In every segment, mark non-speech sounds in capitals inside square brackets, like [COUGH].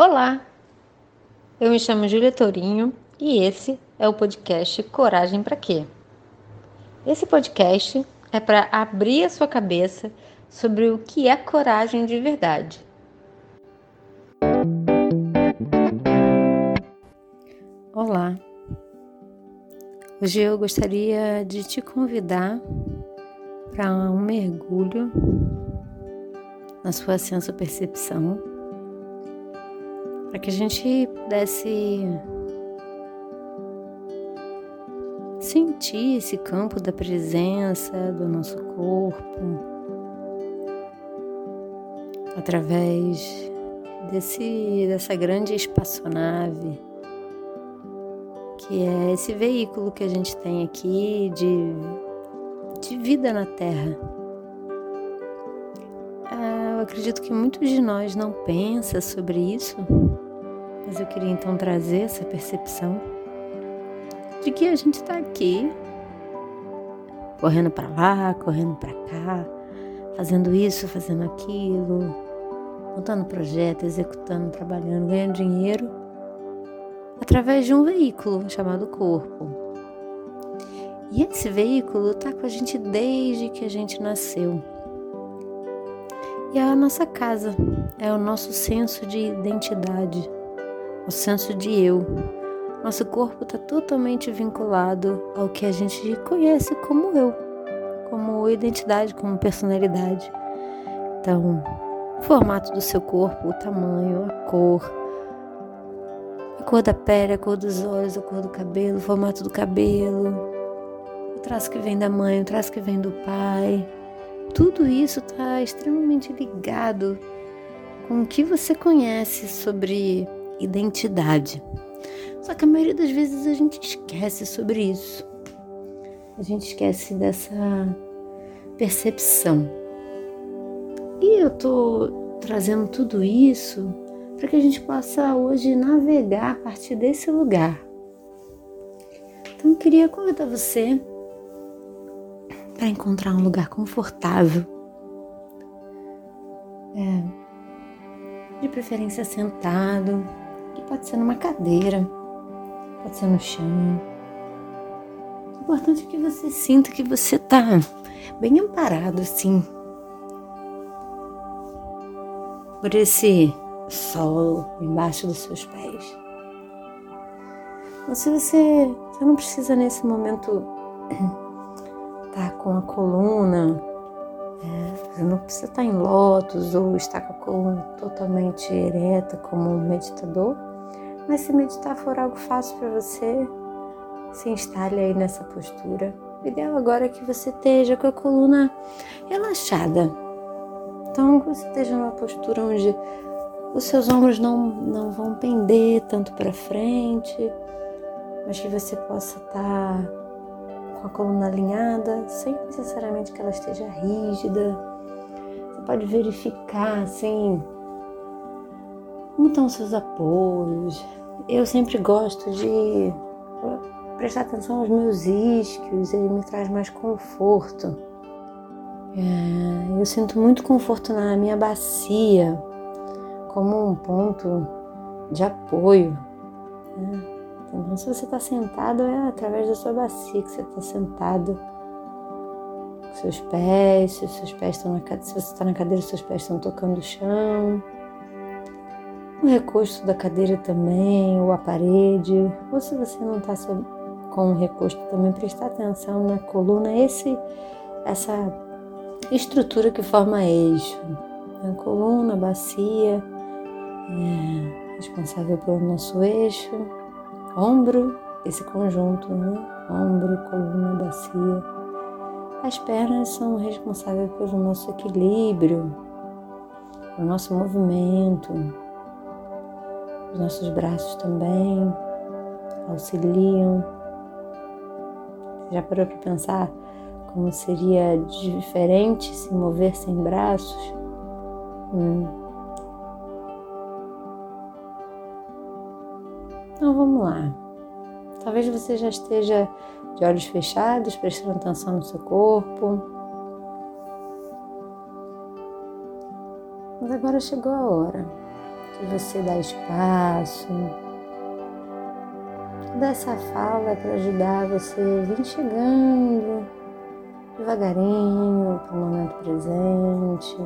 Olá, eu me chamo Júlia Tourinho e esse é o podcast Coragem para Quê? Esse podcast é para abrir a sua cabeça sobre o que é coragem de verdade. Olá, hoje eu gostaria de te convidar para um mergulho na sua senso-percepção para que a gente pudesse sentir esse campo da presença do nosso corpo através desse dessa grande espaçonave que é esse veículo que a gente tem aqui de, de vida na Terra. Ah, eu acredito que muitos de nós não pensam sobre isso mas eu queria então trazer essa percepção de que a gente está aqui, correndo para lá, correndo para cá, fazendo isso, fazendo aquilo, montando projeto, executando, trabalhando, ganhando dinheiro através de um veículo chamado corpo. E esse veículo está com a gente desde que a gente nasceu. E é a nossa casa, é o nosso senso de identidade o senso de eu. Nosso corpo está totalmente vinculado ao que a gente conhece como eu, como identidade, como personalidade. Então, o formato do seu corpo, o tamanho, a cor, a cor da pele, a cor dos olhos, a cor do cabelo, o formato do cabelo, o traço que vem da mãe, o traço que vem do pai. Tudo isso está extremamente ligado com o que você conhece sobre identidade. Só que a maioria das vezes a gente esquece sobre isso. A gente esquece dessa percepção. E eu tô trazendo tudo isso para que a gente possa hoje navegar a partir desse lugar. Então eu queria convidar você para encontrar um lugar confortável. É, de preferência sentado, Pode ser numa cadeira, pode ser no chão. O importante é que você sinta que você está bem amparado assim por esse solo embaixo dos seus pés. Ou se você, você não precisa nesse momento estar [CLEARS THROAT] tá com a coluna, é, não precisa estar tá em lótus ou estar com a coluna totalmente ereta como um meditador. Mas se meditar for algo fácil para você, se instale aí nessa postura. O ideal agora é que você esteja com a coluna relaxada. Então, que você esteja numa postura onde os seus ombros não, não vão pender tanto para frente, mas que você possa estar tá com a coluna alinhada, sem necessariamente que ela esteja rígida. Você pode verificar assim como estão seus apoios, eu sempre gosto de prestar atenção aos meus isquios, ele me traz mais conforto. É, eu sinto muito conforto na minha bacia, como um ponto de apoio. Né? Então, se você está sentado, é através da sua bacia que você está sentado. Seus pés, se seus pés estão na cadeira, se você está na cadeira, seus pés estão tocando o chão o recosto da cadeira também, ou a parede, ou se você não está com o recosto também, prestar atenção na coluna, esse, essa estrutura que forma eixo. A coluna, a bacia, é responsável pelo nosso eixo, ombro, esse conjunto, né? Ombro, coluna, bacia. As pernas são responsáveis pelo nosso equilíbrio, pelo nosso movimento, os nossos braços também auxiliam. Já parou para pensar como seria diferente se mover sem braços? Hum. Então vamos lá. Talvez você já esteja de olhos fechados, prestando atenção no seu corpo. Mas agora chegou a hora você dar espaço. Dessa fala é para ajudar você a vir chegando devagarinho para o momento presente.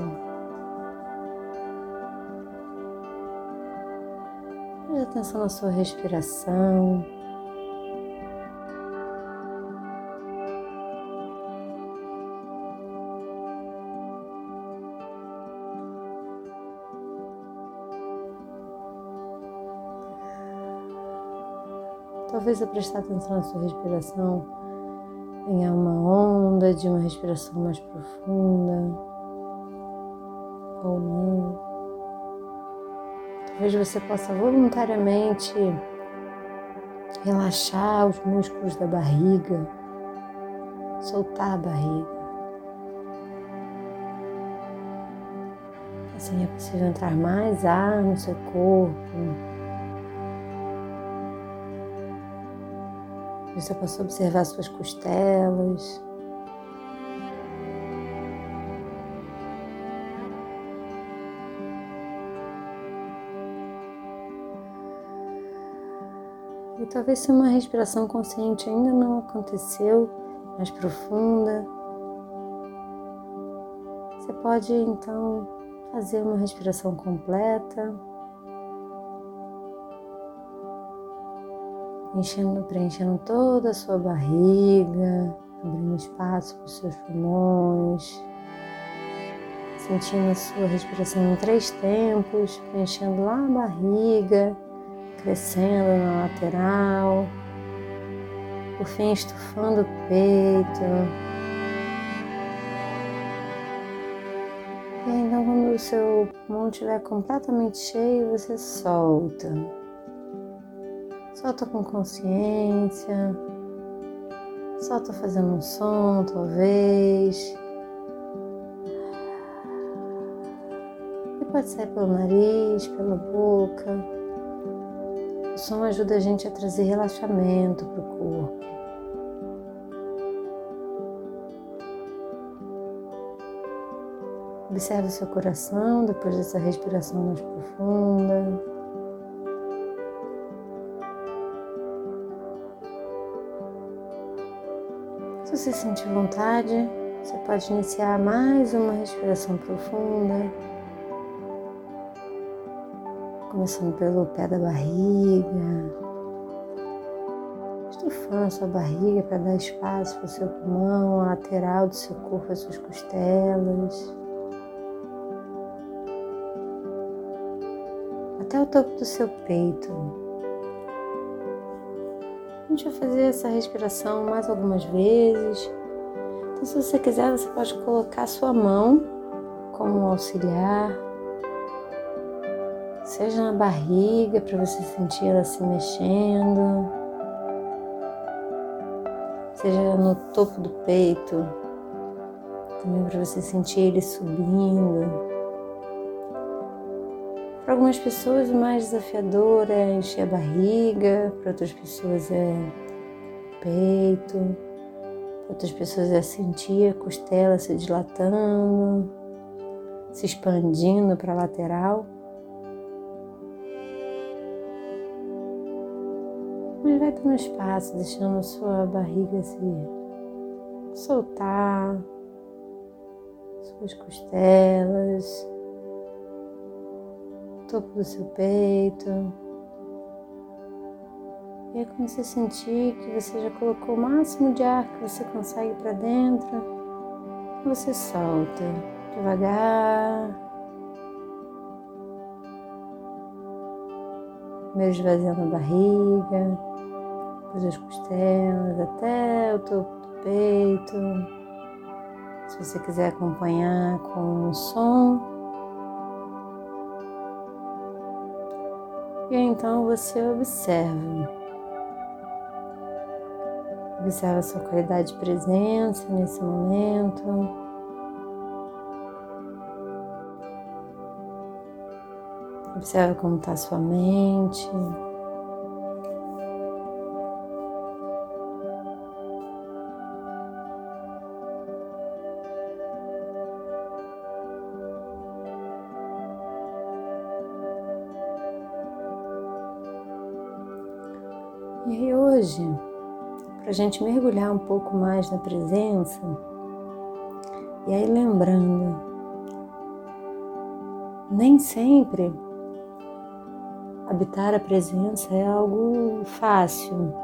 Preste atenção na sua respiração. Talvez ao prestar atenção na sua respiração, venha uma onda de uma respiração mais profunda ou não. Talvez você possa voluntariamente relaxar os músculos da barriga, soltar a barriga. Assim é possível entrar mais ar no seu corpo. Você possa observar suas costelas. E talvez se uma respiração consciente ainda não aconteceu, mais profunda, você pode então fazer uma respiração completa. Enchendo, preenchendo toda a sua barriga, abrindo espaço para os seus pulmões, sentindo a sua respiração em três tempos, preenchendo lá a barriga, crescendo na lateral, por fim estufando o peito. E então, quando o seu pulmão estiver completamente cheio, você solta. Solta com consciência. Solta fazendo um som, talvez. E pode sair pelo nariz, pela boca. O som ajuda a gente a trazer relaxamento para o corpo. Observe o seu coração depois dessa respiração mais profunda. Se você sentir vontade, você pode iniciar mais uma respiração profunda, começando pelo pé da barriga, estufando a sua barriga para dar espaço para o seu pulmão, a lateral do seu corpo, as suas costelas. Até o topo do seu peito. A gente vai fazer essa respiração mais algumas vezes. Então, se você quiser, você pode colocar sua mão como auxiliar, seja na barriga para você sentir ela se mexendo, seja no topo do peito, também para você sentir ele subindo. Para algumas pessoas o mais desafiador é encher a barriga, para outras pessoas é peito, para outras pessoas é sentir a costela se dilatando, se expandindo para a lateral. Mas vai dando espaço, deixando sua barriga se soltar, suas costelas topo do seu peito. E é quando você sentir que você já colocou o máximo de ar que você consegue para dentro, você solta devagar. Primeiro esvaziando a barriga, depois as costelas, até o topo do peito. Se você quiser acompanhar com um som, então você observa. Observa a sua qualidade de presença nesse momento. Observa como está a sua mente. A gente mergulhar um pouco mais na presença, e aí lembrando, nem sempre habitar a presença é algo fácil.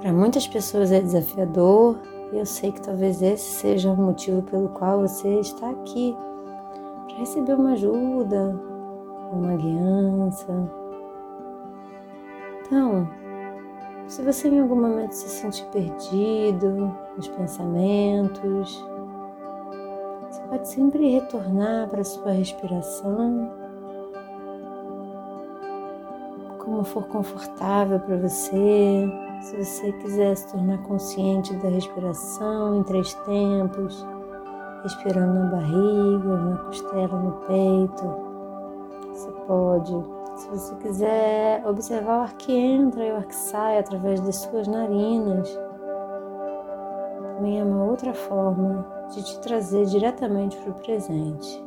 Para muitas pessoas é desafiador, e eu sei que talvez esse seja o motivo pelo qual você está aqui para receber uma ajuda, uma guiança. Então, se você em algum momento se sentir perdido nos pensamentos, você pode sempre retornar para a sua respiração, como for confortável para você. Se você quiser se tornar consciente da respiração em três tempos, respirando na barriga, na costela, no peito, você pode se você quiser observar o ar que entra e o ar que sai através das suas narinas, também é uma outra forma de te trazer diretamente para o presente.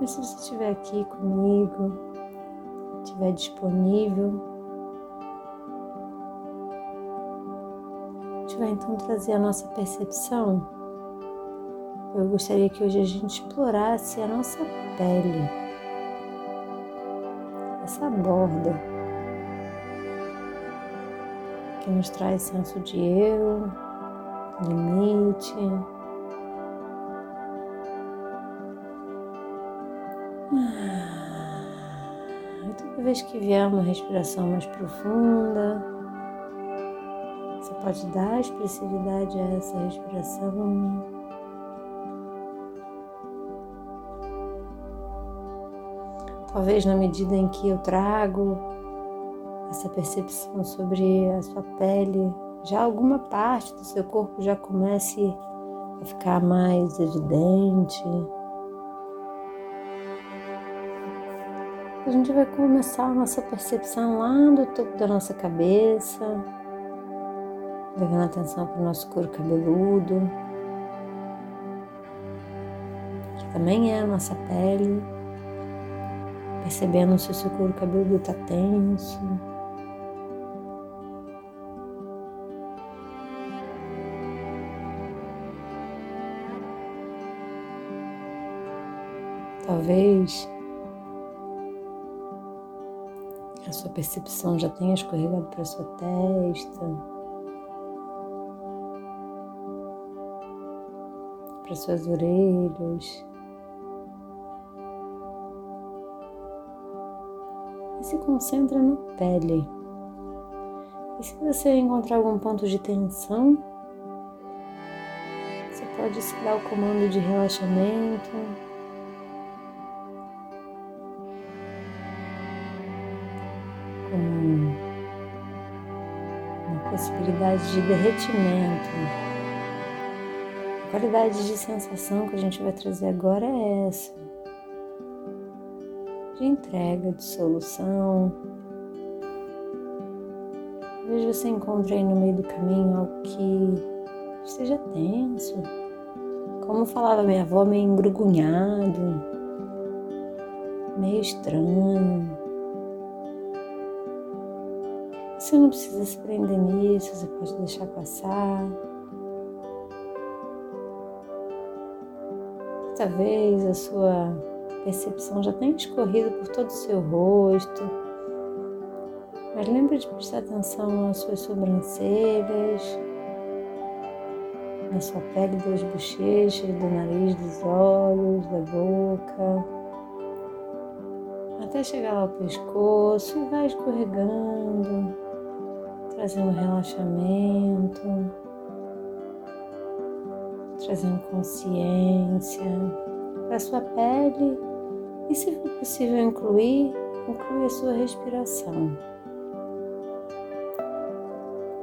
Mas se você estiver aqui comigo, estiver disponível, a gente vai então trazer a nossa percepção eu gostaria que hoje a gente explorasse a nossa pele, essa borda que nos traz senso de eu, limite. E toda vez que vier uma respiração mais profunda, você pode dar expressividade a essa respiração. Talvez na medida em que eu trago essa percepção sobre a sua pele, já alguma parte do seu corpo já comece a ficar mais evidente. A gente vai começar a nossa percepção lá do topo da nossa cabeça, levando atenção para o nosso couro cabeludo, que também é a nossa pele percebendo se o seu couro cabeludo está tenso. Talvez a sua percepção já tenha escorregado para sua testa, para suas orelhas. Se concentra na pele. E se você encontrar algum ponto de tensão, você pode se dar o comando de relaxamento. Com uma possibilidade de derretimento. A qualidade de sensação que a gente vai trazer agora é essa de entrega, de solução. Talvez você encontre aí no meio do caminho algo que esteja tenso. Como falava minha avó, meio engrugunhado, meio estranho. Você não precisa se prender nisso, você pode deixar passar. Talvez a sua percepção já tem escorrido por todo o seu rosto. Mas lembre de prestar atenção nas suas sobrancelhas, na sua pele das bochechas, do nariz, dos olhos, da boca, até chegar ao pescoço e vai escorregando, trazendo relaxamento, trazendo consciência para sua pele e, se for possível incluir, inclui a sua respiração.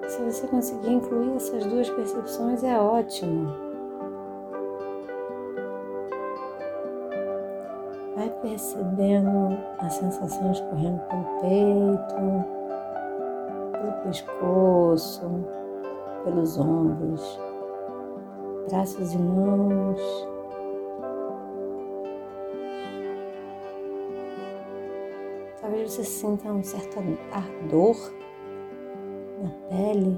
Se você conseguir incluir essas duas percepções, é ótimo. Vai percebendo a sensação escorrendo pelo peito, pelo pescoço, pelos ombros, braços e mãos Talvez você sinta um certo ardor na pele.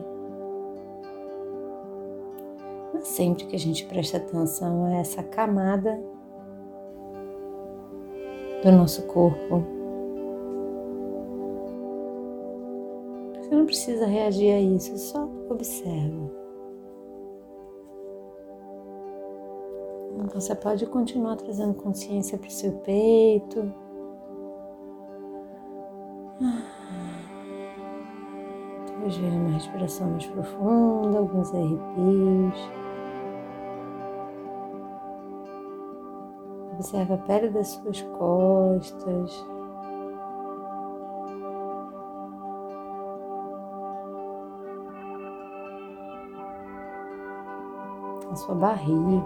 É sempre que a gente presta atenção a essa camada do nosso corpo. Você não precisa reagir a isso, só observa. Então você pode continuar trazendo consciência para o seu peito. Talvez venha uma respiração mais profunda, alguns arrepios. Observa a pele das suas costas. A sua barriga.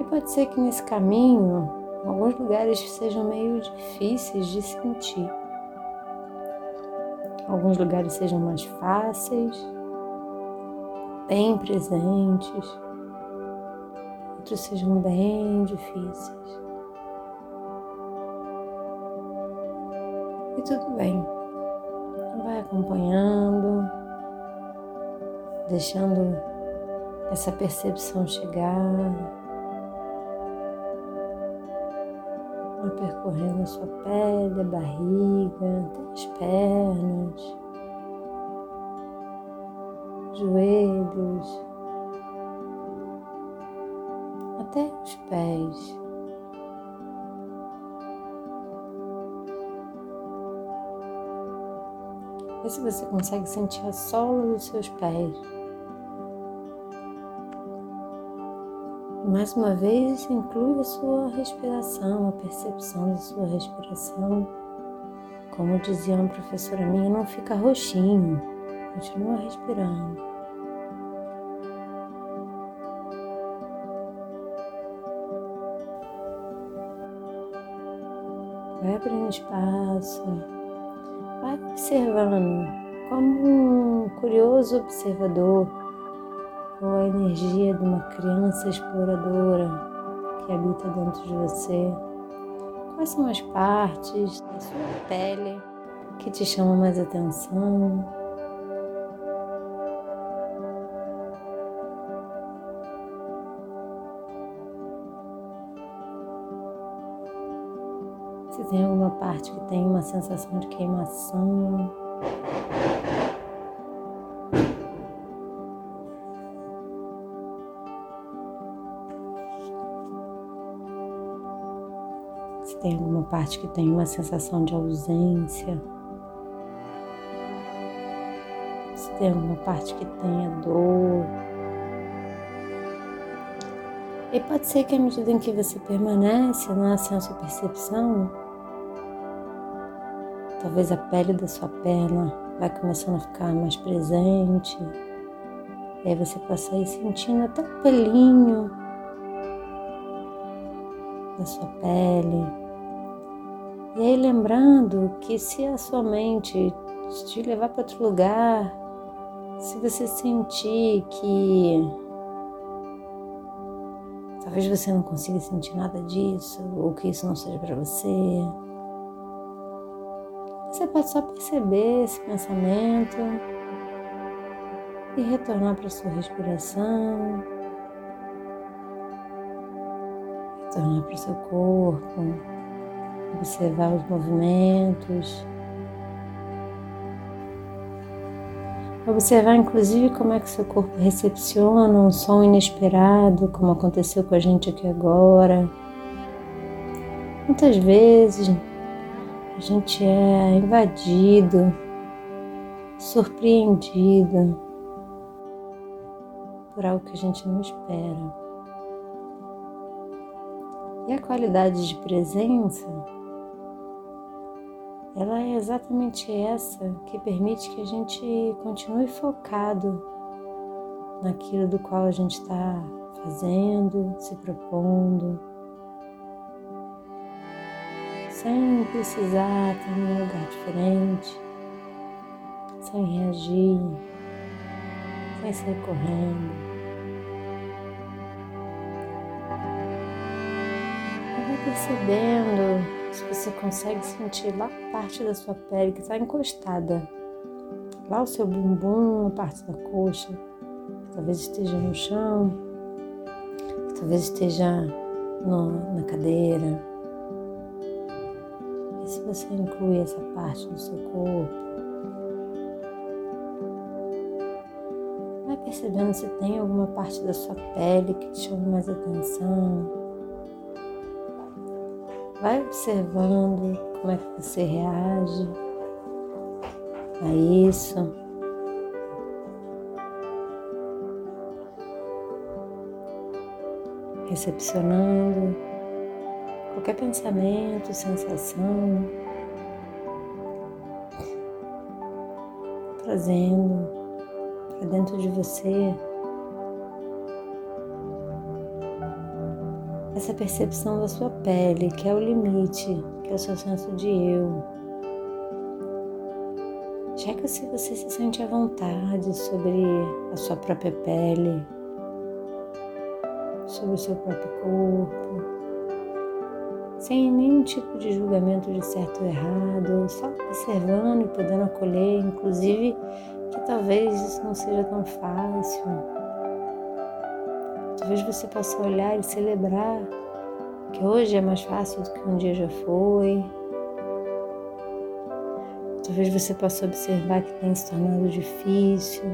E pode ser que nesse caminho, alguns lugares sejam meio difíceis de sentir. Alguns lugares sejam mais fáceis, bem presentes, outros sejam bem difíceis. E tudo bem. Vai acompanhando, deixando essa percepção chegar. Percorrendo a sua pele, a barriga, as pernas, joelhos, até os pés. Vê se você consegue sentir a sola dos seus pés. Mais uma vez, inclui a sua respiração, a percepção da sua respiração. Como dizia uma professora minha, não fica roxinho, continua respirando. Vai abrindo espaço, vai observando como um curioso observador ou a energia de uma criança exploradora que habita dentro de você. Quais são as partes da sua pele que te chamam mais atenção? Se tem alguma parte que tem uma sensação de queimação. Parte que tem uma sensação de ausência. Se tem alguma parte que tenha dor. E pode ser que à medida em que você permanece na senso-percepção, talvez a pele da sua perna vai começando a ficar mais presente. E aí você possa ir sentindo até o pelinho da sua pele. Aí lembrando que se a sua mente te levar para outro lugar, se você sentir que Talvez você não consiga sentir nada disso, ou que isso não seja para você. Você pode só perceber esse pensamento e retornar para sua respiração, retornar para o seu corpo, observar os movimentos. Observar inclusive como é que seu corpo recepciona um som inesperado, como aconteceu com a gente aqui agora. Muitas vezes a gente é invadido, surpreendido por algo que a gente não espera. E a qualidade de presença ela é exatamente essa que permite que a gente continue focado naquilo do qual a gente está fazendo, se propondo, sem precisar estar um lugar diferente, sem reagir, sem sair correndo. Percebendo se você consegue sentir lá parte da sua pele que está encostada, lá o seu bumbum, a parte da coxa, talvez esteja no chão, talvez esteja no, na cadeira. E se você inclui essa parte do seu corpo, vai percebendo se tem alguma parte da sua pele que te chama mais atenção. Vai observando como é que você reage a isso. Recepcionando qualquer pensamento, sensação, trazendo para dentro de você essa percepção da sua pele, que é o limite, que é o seu senso de eu. Checa se você se sente à vontade sobre a sua própria pele, sobre o seu próprio corpo, sem nenhum tipo de julgamento de certo ou errado, só observando e podendo acolher, inclusive que talvez isso não seja tão fácil Talvez você possa olhar e celebrar que hoje é mais fácil do que um dia já foi. Talvez você possa observar que tem se tornado difícil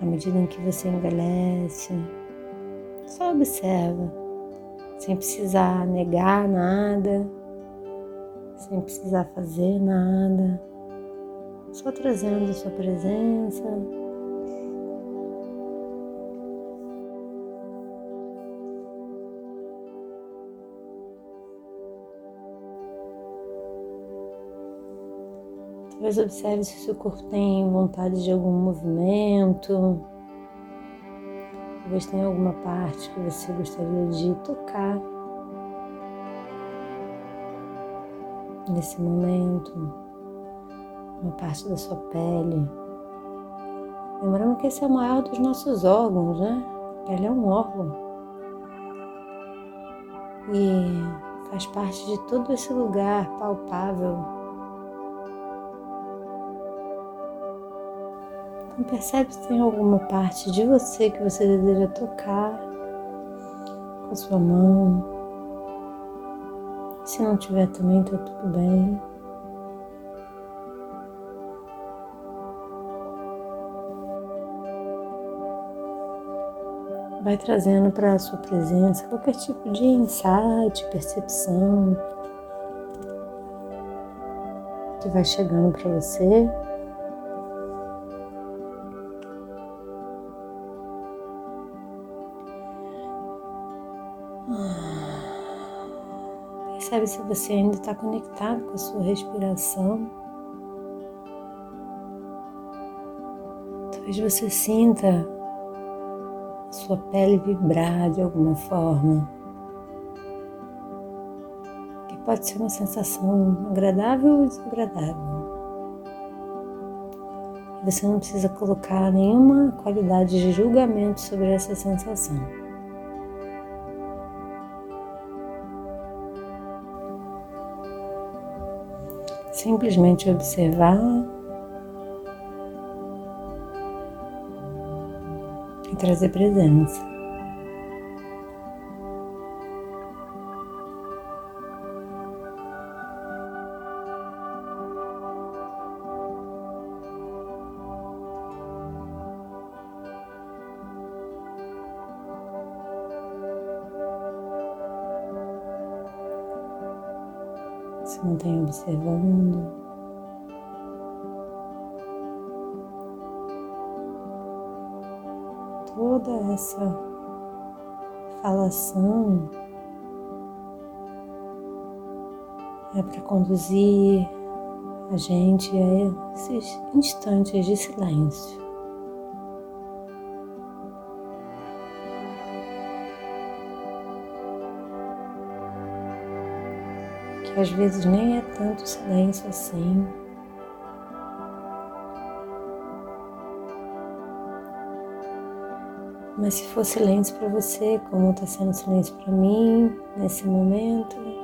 à medida em que você envelhece. Só observa, sem precisar negar nada, sem precisar fazer nada, só trazendo sua presença Talvez observe se o seu corpo tem vontade de algum movimento. Talvez tenha alguma parte que você gostaria de tocar nesse momento, uma parte da sua pele. Lembrando que esse é o maior dos nossos órgãos, né? A pele é um órgão. E faz parte de todo esse lugar palpável Percebe se tem alguma parte de você que você deseja tocar com a sua mão. Se não tiver também, tá tudo bem. Vai trazendo para a sua presença qualquer tipo de insight, percepção que vai chegando para você. Percebe se você ainda está conectado com a sua respiração. Talvez você sinta a sua pele vibrar de alguma forma. Que pode ser uma sensação agradável ou desagradável. Você não precisa colocar nenhuma qualidade de julgamento sobre essa sensação. Simplesmente observar e trazer presença. Conduzir a gente a esses instantes de silêncio. que às vezes nem é tanto silêncio assim. Mas se for silêncio para você, como está sendo silêncio para mim nesse momento,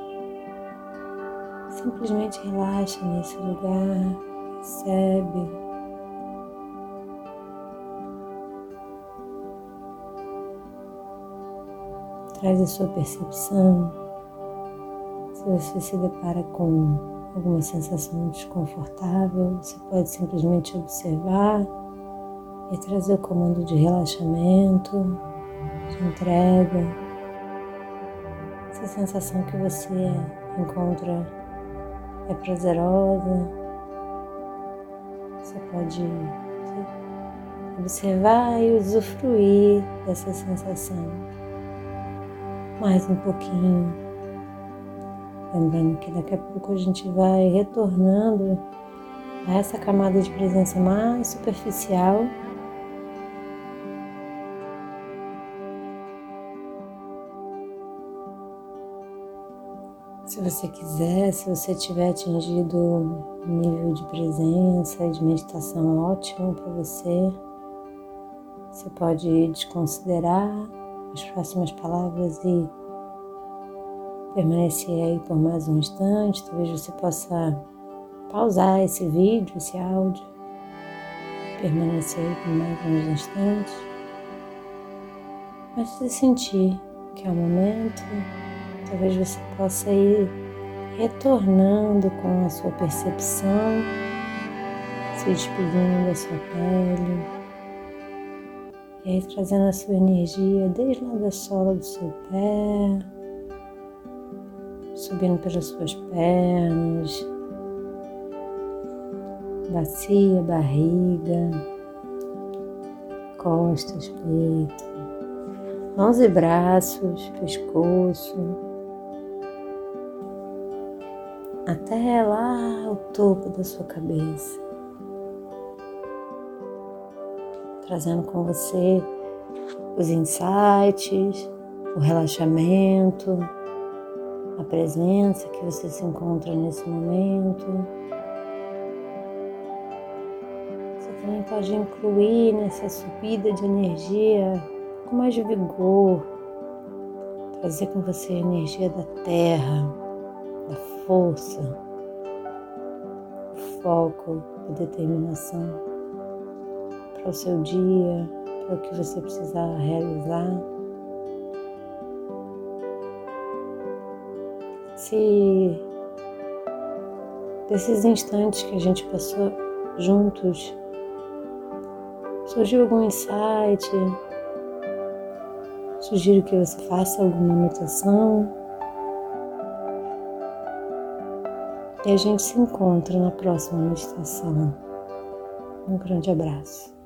Simplesmente relaxa nesse lugar, recebe. Traz a sua percepção. Se você se depara com alguma sensação desconfortável, você pode simplesmente observar e trazer o comando de relaxamento, de entrega. Essa sensação que você encontra é prazerosa. Você pode observar e usufruir dessa sensação mais um pouquinho. Lembrando que daqui a pouco a gente vai retornando a essa camada de presença mais superficial Se você quiser, se você tiver atingido um nível de presença e de meditação ótimo para você, você pode desconsiderar as próximas palavras e permanecer aí por mais um instante. Talvez você possa pausar esse vídeo, esse áudio, permanecer aí por mais uns instantes. Mas você sentir que é o momento Talvez você possa ir retornando com a sua percepção, se despedindo da sua pele, e aí trazendo a sua energia desde lá da sola do seu pé, subindo pelas suas pernas, bacia, barriga, costas, peito, mãos e braços, pescoço até lá ao topo da sua cabeça, trazendo com você os insights, o relaxamento, a presença que você se encontra nesse momento. Você também pode incluir nessa subida de energia com mais vigor, trazer com você a energia da terra da força, foco e determinação para o seu dia, para o que você precisar realizar. Se desses instantes que a gente passou juntos surgiu algum insight, sugiro que você faça alguma anotação E a gente se encontra na próxima meditação. Um grande abraço.